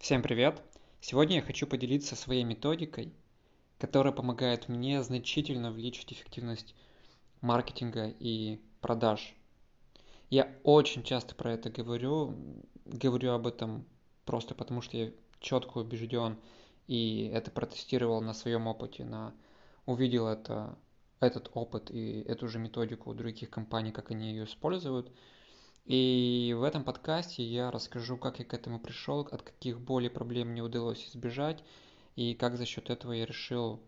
Всем привет! Сегодня я хочу поделиться своей методикой, которая помогает мне значительно увеличить эффективность маркетинга и продаж. Я очень часто про это говорю, говорю об этом просто потому, что я четко убежден и это протестировал на своем опыте, на, увидел это, этот опыт и эту же методику у других компаний, как они ее используют – и в этом подкасте я расскажу, как я к этому пришел, от каких болей проблем мне удалось избежать, и как за счет этого я решил,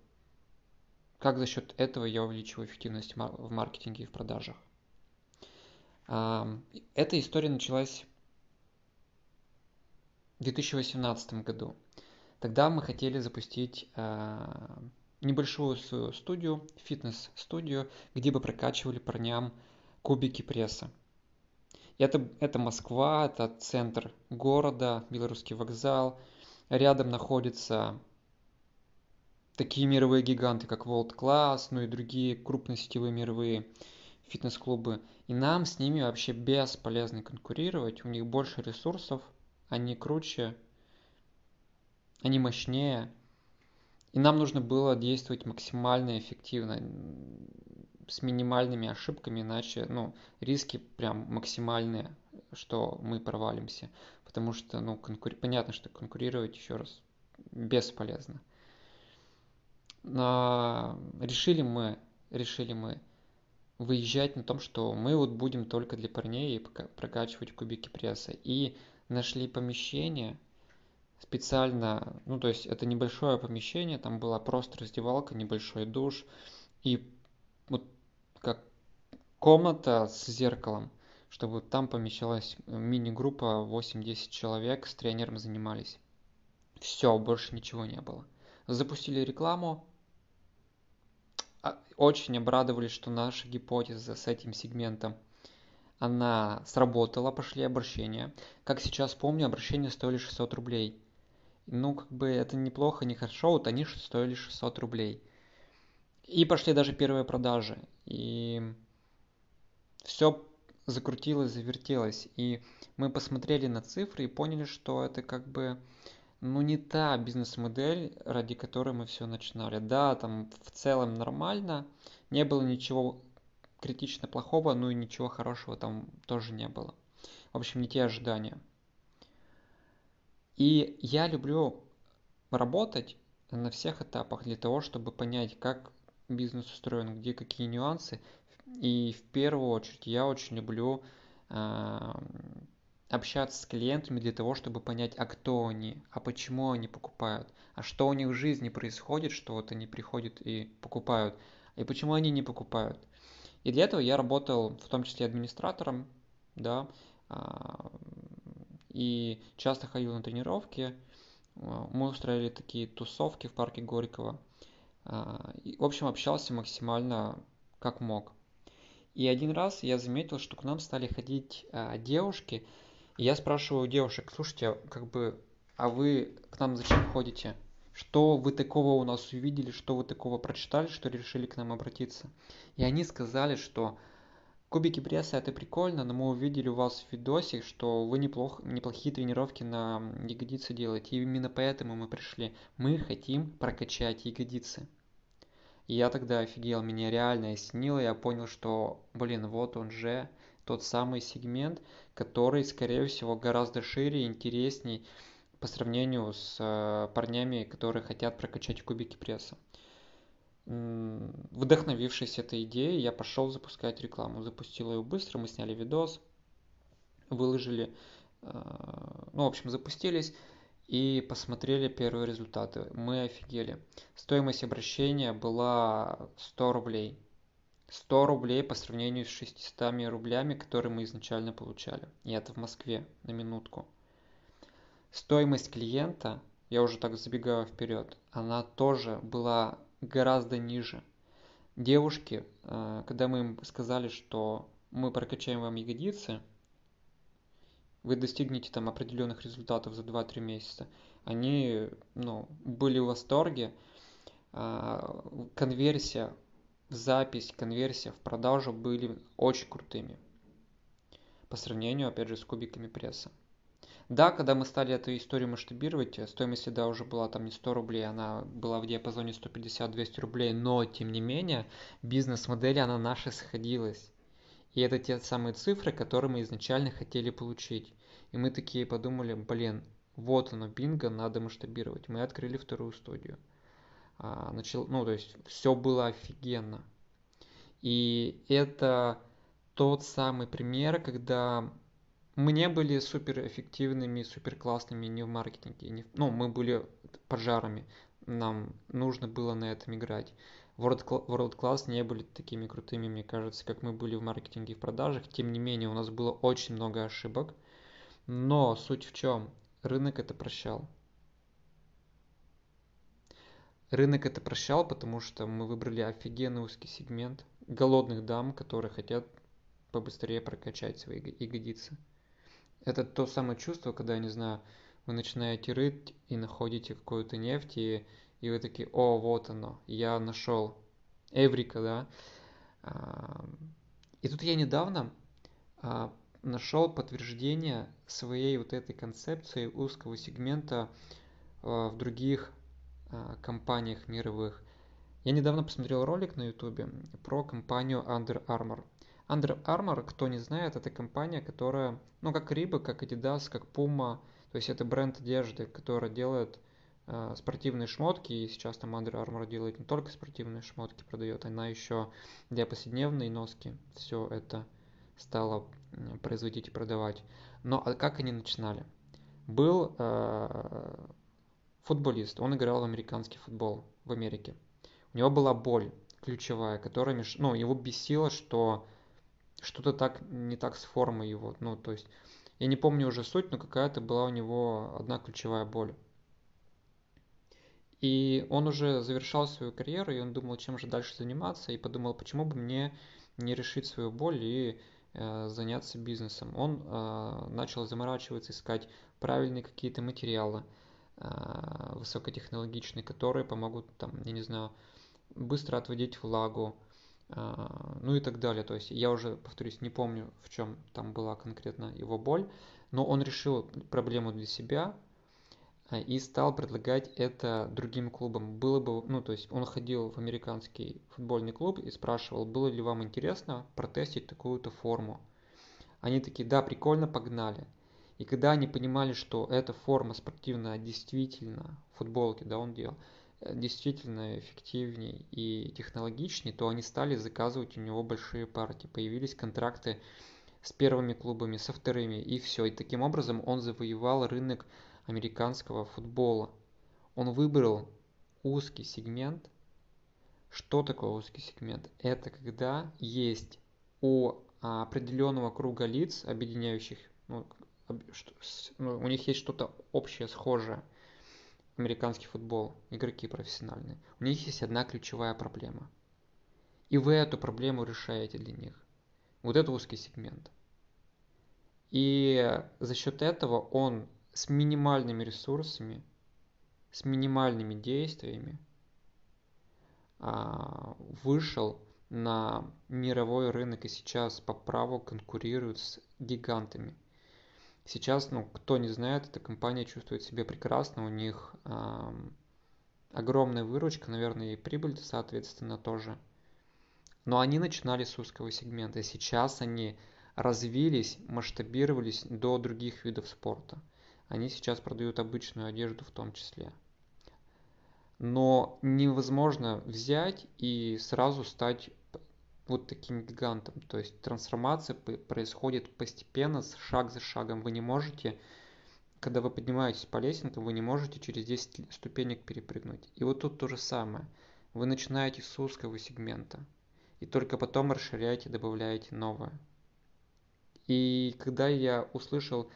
как за счет этого я увеличиваю эффективность в маркетинге и в продажах. Эта история началась в 2018 году. Тогда мы хотели запустить а, небольшую свою студию, фитнес-студию, где бы прокачивали парням кубики пресса. Это, это Москва, это центр города, Белорусский вокзал. Рядом находятся такие мировые гиганты, как World Class, ну и другие крупные сетевые мировые фитнес-клубы. И нам с ними вообще бесполезно конкурировать. У них больше ресурсов, они круче, они мощнее. И нам нужно было действовать максимально эффективно с минимальными ошибками, иначе ну, риски прям максимальные, что мы провалимся. Потому что, ну, конкур... понятно, что конкурировать еще раз бесполезно. Но решили мы, решили мы выезжать на том, что мы вот будем только для парней прокачивать кубики пресса. И нашли помещение специально, ну то есть это небольшое помещение, там была просто раздевалка, небольшой душ. И как комната с зеркалом, чтобы там помещалась мини-группа 8-10 человек, с тренером занимались. Все, больше ничего не было. Запустили рекламу, а, очень обрадовались, что наша гипотеза с этим сегментом она сработала, пошли обращения. Как сейчас помню, обращения стоили 600 рублей. Ну, как бы это неплохо, не хорошо, вот они стоили 600 рублей. И пошли даже первые продажи. И все закрутилось, завертелось. И мы посмотрели на цифры и поняли, что это как бы ну не та бизнес-модель, ради которой мы все начинали. Да, там в целом нормально, не было ничего критично плохого, ну и ничего хорошего там тоже не было. В общем, не те ожидания. И я люблю работать на всех этапах для того, чтобы понять, как бизнес устроен, где какие нюансы. И в первую очередь я очень люблю э, общаться с клиентами для того, чтобы понять, а кто они, а почему они покупают, а что у них в жизни происходит, что вот они приходят и покупают, и почему они не покупают. И для этого я работал в том числе администратором, да, э, и часто ходил на тренировки. Мы устраивали такие тусовки в парке Горького – а, в общем, общался максимально как мог. И один раз я заметил, что к нам стали ходить а, девушки, и я спрашиваю девушек, слушайте, как бы, а вы к нам зачем ходите? Что вы такого у нас увидели, что вы такого прочитали, что решили к нам обратиться? И они сказали, что Кубики пресса это прикольно, но мы увидели у вас в видосе, что вы неплохо, неплохие тренировки на ягодицы делаете. Именно поэтому мы пришли. Мы хотим прокачать ягодицы. И я тогда офигел, меня реально осенило, я понял, что, блин, вот он же, тот самый сегмент, который, скорее всего, гораздо шире и интересней по сравнению с э, парнями, которые хотят прокачать кубики пресса. Вдохновившись этой идеей, я пошел запускать рекламу. Запустил ее быстро, мы сняли видос, выложили, э, ну, в общем, запустились и посмотрели первые результаты. Мы офигели. Стоимость обращения была 100 рублей. 100 рублей по сравнению с 600 рублями, которые мы изначально получали. И это в Москве, на минутку. Стоимость клиента, я уже так забегаю вперед, она тоже была гораздо ниже. Девушки, э, когда мы им сказали, что мы прокачаем вам ягодицы, вы достигнете там определенных результатов за 2-3 месяца, они ну, были в восторге. А, конверсия в запись, конверсия в продажу были очень крутыми по сравнению, опять же, с кубиками пресса. Да, когда мы стали эту историю масштабировать, э, стоимость лида уже была там не 100 рублей, она была в диапазоне 150-200 рублей, но тем не менее бизнес-модель, она наша сходилась. И это те самые цифры, которые мы изначально хотели получить. И мы такие подумали, блин, вот оно, бинго, надо масштабировать. Мы открыли вторую студию. А, начал, ну, то есть все было офигенно. И это тот самый пример, когда мы не были супер эффективными, супер классными не в маркетинге. Не в, ну, мы были пожарами. Нам нужно было на этом играть. World, World Class не были такими крутыми, мне кажется, как мы были в маркетинге и в продажах. Тем не менее, у нас было очень много ошибок. Но суть в чем? Рынок это прощал. Рынок это прощал, потому что мы выбрали офигенный узкий сегмент голодных дам, которые хотят побыстрее прокачать свои ягодицы. Это то самое чувство, когда, не знаю, вы начинаете рыть и находите какую-то нефть, и, и вы такие, о, вот оно, я нашел. Эврика, да. И тут я недавно а, нашел подтверждение своей вот этой концепции узкого сегмента а, в других а, компаниях мировых. Я недавно посмотрел ролик на ютубе про компанию Under Armour. Under Armour, кто не знает, это компания, которая, ну, как Риба, как Adidas, как Puma, то есть это бренд одежды, который делает э, спортивные шмотки, и сейчас там Under Armour делает не только спортивные шмотки, продает, она еще для повседневной носки все это стала производить и продавать. Но а как они начинали? Был э, футболист, он играл в американский футбол в Америке. У него была боль ключевая, которая меш... ну, его бесило, что что-то так не так с формой его. Ну, то есть, я не помню уже суть, но какая-то была у него одна ключевая боль. И он уже завершал свою карьеру, и он думал, чем же дальше заниматься, и подумал, почему бы мне не решить свою боль и э, заняться бизнесом. Он э, начал заморачиваться, искать правильные какие-то материалы э, высокотехнологичные, которые помогут, там, я не знаю, быстро отводить влагу, ну и так далее. То есть я уже, повторюсь, не помню, в чем там была конкретно его боль, но он решил проблему для себя а, и стал предлагать это другим клубам. Было бы, ну то есть он ходил в американский футбольный клуб и спрашивал, было ли вам интересно протестить такую-то форму. Они такие, да, прикольно, погнали. И когда они понимали, что эта форма спортивная действительно, футболки, да, он делал, действительно эффективнее и технологичнее, то они стали заказывать у него большие партии. Появились контракты с первыми клубами, со вторыми, и все. И таким образом он завоевал рынок американского футбола. Он выбрал узкий сегмент. Что такое узкий сегмент? Это когда есть у определенного круга лиц, объединяющих, ну, ну у них есть что-то общее, схожее – американский футбол, игроки профессиональные, у них есть одна ключевая проблема. И вы эту проблему решаете для них. Вот это узкий сегмент. И за счет этого он с минимальными ресурсами, с минимальными действиями а, вышел на мировой рынок и сейчас по праву конкурирует с гигантами. Сейчас, ну, кто не знает, эта компания чувствует себя прекрасно, у них э, огромная выручка, наверное, и прибыль, соответственно, тоже. Но они начинали с узкого сегмента, и сейчас они развились, масштабировались до других видов спорта. Они сейчас продают обычную одежду в том числе. Но невозможно взять и сразу стать вот таким гигантом. То есть трансформация происходит постепенно, шаг за шагом. Вы не можете, когда вы поднимаетесь по лестнице, вы не можете через 10 ступенек перепрыгнуть. И вот тут то же самое. Вы начинаете с узкого сегмента. И только потом расширяете, добавляете новое. И когда я услышал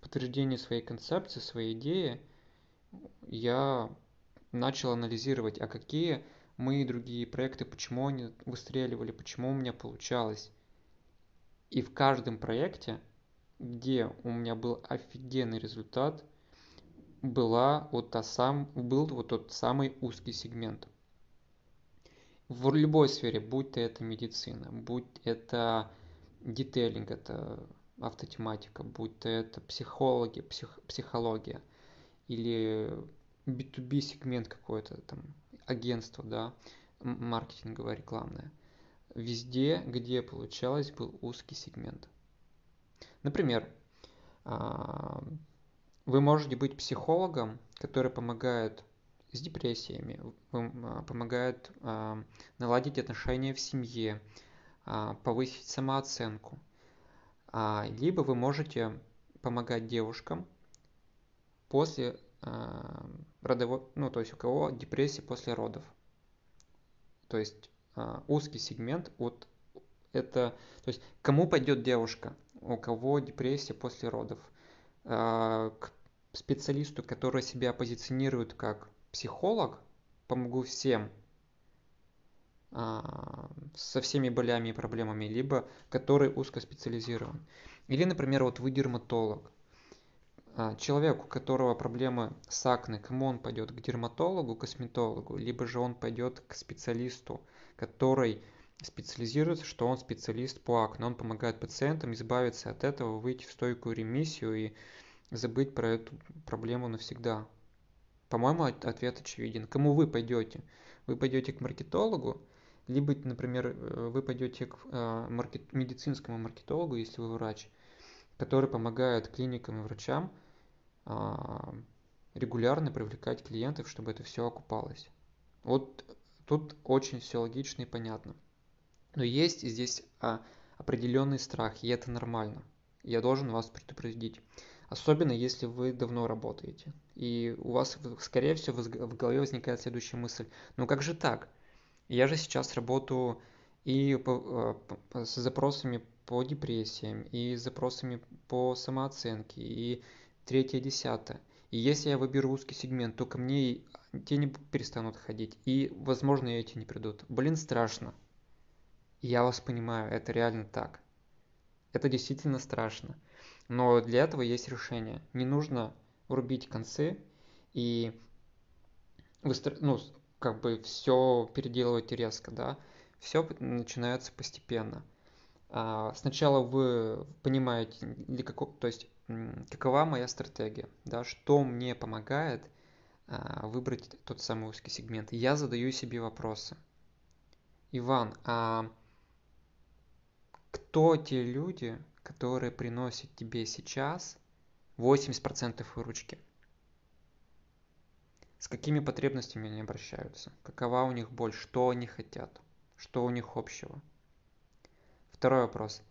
подтверждение своей концепции, своей идеи, я начал анализировать, а какие мои другие проекты, почему они выстреливали, почему у меня получалось. И в каждом проекте, где у меня был офигенный результат, была вот та сам, был вот тот самый узкий сегмент. В любой сфере, будь то это медицина, будь это детейлинг, это автотематика, будь то это психологи, псих, психология или B2B сегмент какой-то, там, агентство, да, маркетинговое, рекламное. Везде, где получалось, был узкий сегмент. Например, а, вы можете быть психологом, который помогает с депрессиями, а, помогает а, наладить отношения в семье, повысить самооценку. Либо вы можете помогать девушкам после родовой, ну то есть у кого депрессия после родов. То есть узкий сегмент от это, то есть кому пойдет девушка, у кого депрессия после родов – а, к специалисту, который себя позиционирует как психолог, помогу всем со всеми болями и проблемами, либо который узкоспециализирован. Или, например, вот вы дерматолог. А, человек, у которого проблемы с акне, кому он пойдет? К дерматологу, косметологу, либо же он пойдет к специалисту, который специализируется, что он специалист по акне. Он помогает пациентам избавиться от этого, выйти в стойкую ремиссию и забыть про эту проблему навсегда. По-моему, ответ очевиден. Кому вы пойдете? Вы пойдете к маркетологу, либо, например, э, вы пойдете к э, маркет, медицинскому маркетологу, если вы врач, который помогает клиникам и врачам регулярно привлекать клиентов, чтобы это все окупалось. Вот тут очень все логично и понятно. Но есть здесь а, определенный страх, и это нормально. Я должен вас предупредить. Особенно если вы давно работаете. И у вас, скорее всего, в голове возникает следующая мысль. Ну как же так? Я же сейчас работаю и а, с запросами по депрессиям, и с запросами по самооценке, и третье, десятое. И если я выберу узкий сегмент, то ко мне те не перестанут ходить. И, возможно, эти не придут. Блин, страшно. Я вас понимаю, это реально так. Это действительно страшно. Но для этого есть решение. Не нужно рубить концы и выстро... ну, как бы все переделывать резко, да. Все начинается постепенно. А, сначала вы понимаете, для какого, то есть какова моя стратегия, да, что мне помогает а, выбрать тот самый узкий сегмент. Я задаю себе вопросы. Иван, а кто те люди, которые приносят тебе сейчас 80% выручки? С какими потребностями они обращаются? Какова у них боль? Что они хотят? Что у них общего? Второй вопрос.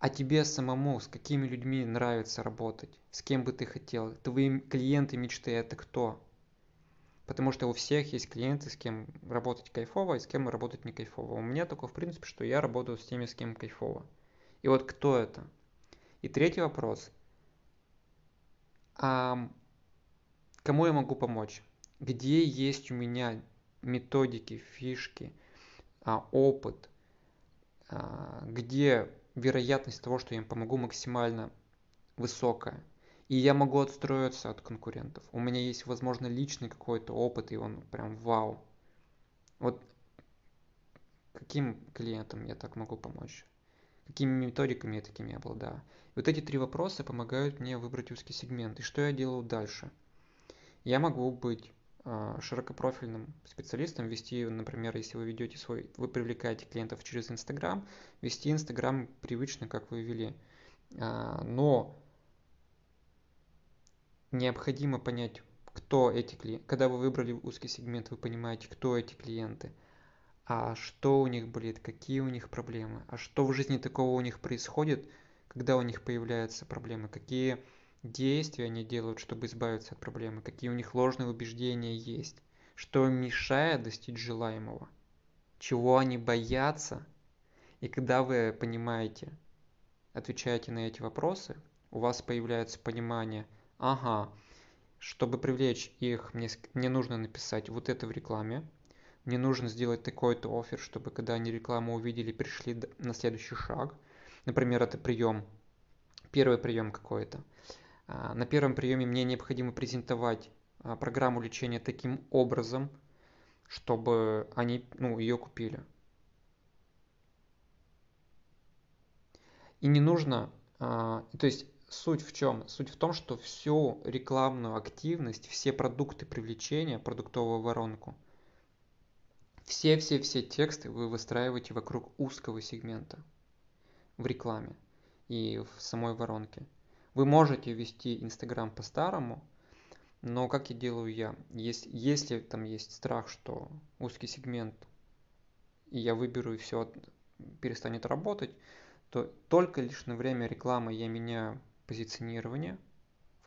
А тебе самому с какими людьми нравится работать? С кем бы ты хотел? Твои клиенты мечты это кто? Потому что у всех есть клиенты, с кем работать кайфово, и с кем работать не кайфово. У меня такое в принципе, что я работаю с теми, с кем кайфово. И вот кто это? И третий вопрос. А кому я могу помочь? Где есть у меня методики, фишки, а, опыт, а, где вероятность того, что я им помогу, максимально высокая? и я могу отстроиться от конкурентов. У меня есть, возможно, личный какой-то опыт, и он прям вау. Вот каким клиентам я так могу помочь? Какими методиками я такими обладаю? Вот эти три вопроса помогают мне выбрать узкий сегмент. И что я делаю дальше? Я могу быть широкопрофильным специалистом, вести, например, если вы ведете свой, вы привлекаете клиентов через Инстаграм, вести Инстаграм привычно, как вы вели. Э, но необходимо понять, кто эти клиенты. Когда вы выбрали узкий сегмент, вы понимаете, кто эти клиенты, а что у них болит, какие у них проблемы, а что в жизни такого у них происходит, когда у них появляются проблемы, какие действия они делают, чтобы избавиться от проблемы, какие у них ложные убеждения есть, что мешает достичь желаемого, чего они боятся. И когда вы понимаете, отвечаете на эти вопросы, у вас появляется понимание – ага, чтобы привлечь их, мне, мне нужно написать вот это в рекламе, мне нужно сделать такой-то офер, чтобы когда они рекламу увидели, пришли на следующий шаг. Например, это прием, первый прием какой-то. А, на первом приеме мне необходимо презентовать а, программу лечения таким образом, чтобы они ну, ее купили. И не нужно А, то есть суть в чем? Суть в том, что всю рекламную активность, все продукты привлечения, продуктовую воронку, все-все-все тексты вы выстраиваете вокруг узкого сегмента в рекламе и в самой воронке. Вы можете вести Инстаграм по-старому, но как и делаю я, если, если там есть страх, что узкий сегмент, и я выберу и все перестанет работать, то только лишь на время рекламы я меняю позиционирование,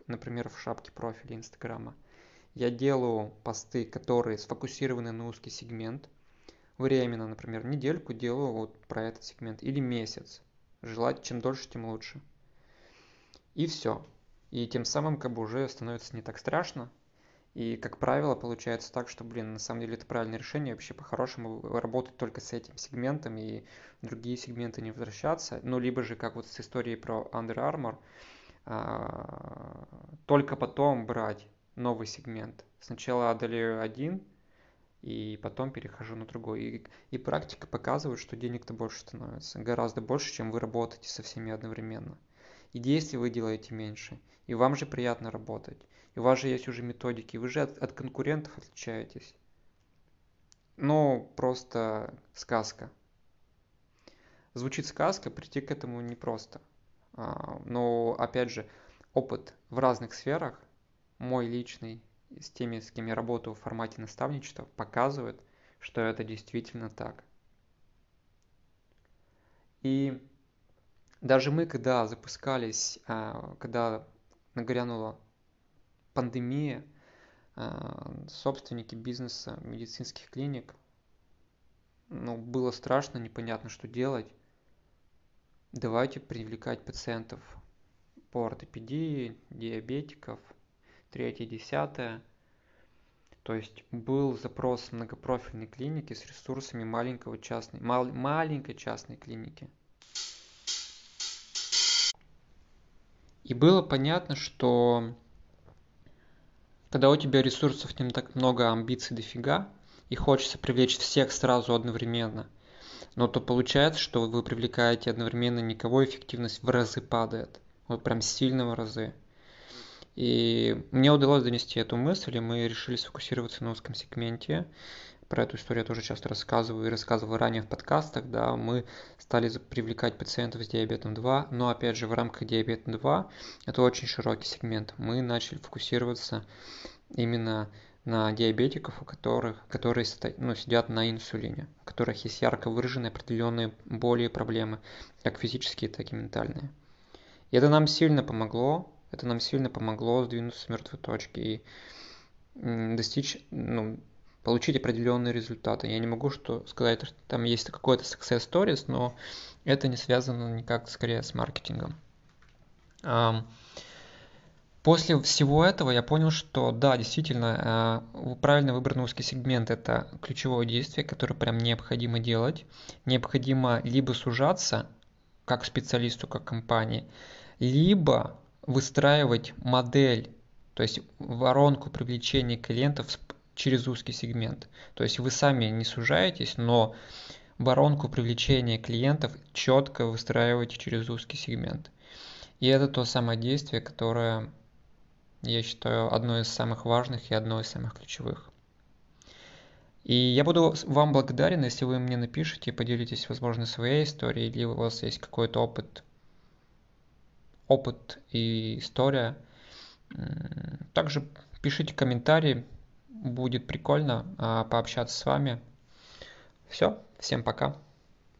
например, в шапке профиля Инстаграма. Я делаю посты, которые сфокусированы на узкий сегмент. Временно, например, недельку делаю вот про этот сегмент или месяц. Желать чем дольше, тем лучше. И все. И тем самым как бы уже становится не так страшно. И, как правило, получается так, что, блин, на самом деле это правильное решение. Вообще, по-хорошему, работать только с этим сегментом и другие сегменты не возвращаться. Ну, либо же, как вот с историей про Under Armour, а, только потом брать новый сегмент. Сначала одолею один, и потом перехожу на другой. И, и практика показывает, что денег-то больше становится. Гораздо больше, чем вы работаете со всеми одновременно. И действий вы делаете меньше. И вам же приятно работать. И у вас же есть уже методики. Вы же от, от конкурентов отличаетесь. Ну, просто сказка. Звучит сказка, прийти к этому непросто. А, но, опять же, опыт в разных сферах, мой личный, с теми, с кем я работаю в формате наставничества, показывает, что это действительно так. И даже мы, когда запускались, а, когда нагрянула пандемия, а, собственники бизнеса, медицинских клиник, ну, было страшно, непонятно, что делать. Давайте привлекать пациентов по ортопедии, диабетиков, третье, десятое. То есть был запрос многопрофильной клиники с ресурсами маленького частной, мал, маленькой частной клиники – И было понятно, что когда у тебя ресурсов не так много, амбиций дофига, и хочется привлечь всех сразу одновременно, но то получается, что вы привлекаете одновременно никого, эффективность в разы падает. Вот прям сильно в разы. И мне удалось донести эту мысль, и мы решили сфокусироваться на узком сегменте про эту историю я тоже часто рассказываю и рассказывал ранее в подкастах, да, мы стали привлекать пациентов с диабетом 2, но опять же в рамках диабета 2 это очень широкий сегмент. Мы начали фокусироваться именно на диабетиков, у которых, которые ну, сидят на инсулине, у которых есть ярко выраженные определенные боли и проблемы, как физические, так и ментальные. И это нам сильно помогло, это нам сильно помогло сдвинуться с мертвой точки и достичь ну, получить определенные результаты. Я не могу что сказать, что там есть какой-то success stories, но это не связано никак скорее с маркетингом. После всего этого я понял, что да, действительно, а, правильно выбранный узкий сегмент – это ключевое действие, которое прям необходимо делать. Необходимо либо сужаться, как специалисту, как компании, либо выстраивать модель, то есть воронку привлечения клиентов через узкий сегмент. То есть вы сами не сужаетесь, но воронку привлечения клиентов четко выстраиваете через узкий сегмент. И это то самое действие, которое, я считаю, одно из самых важных и одно из самых ключевых. И я буду вам благодарен, если вы мне напишите, поделитесь, возможно, своей историей, или у вас есть какой-то опыт, опыт и история. Также пишите комментарии, будет прикольно а, пообщаться с вами. Все, всем пока.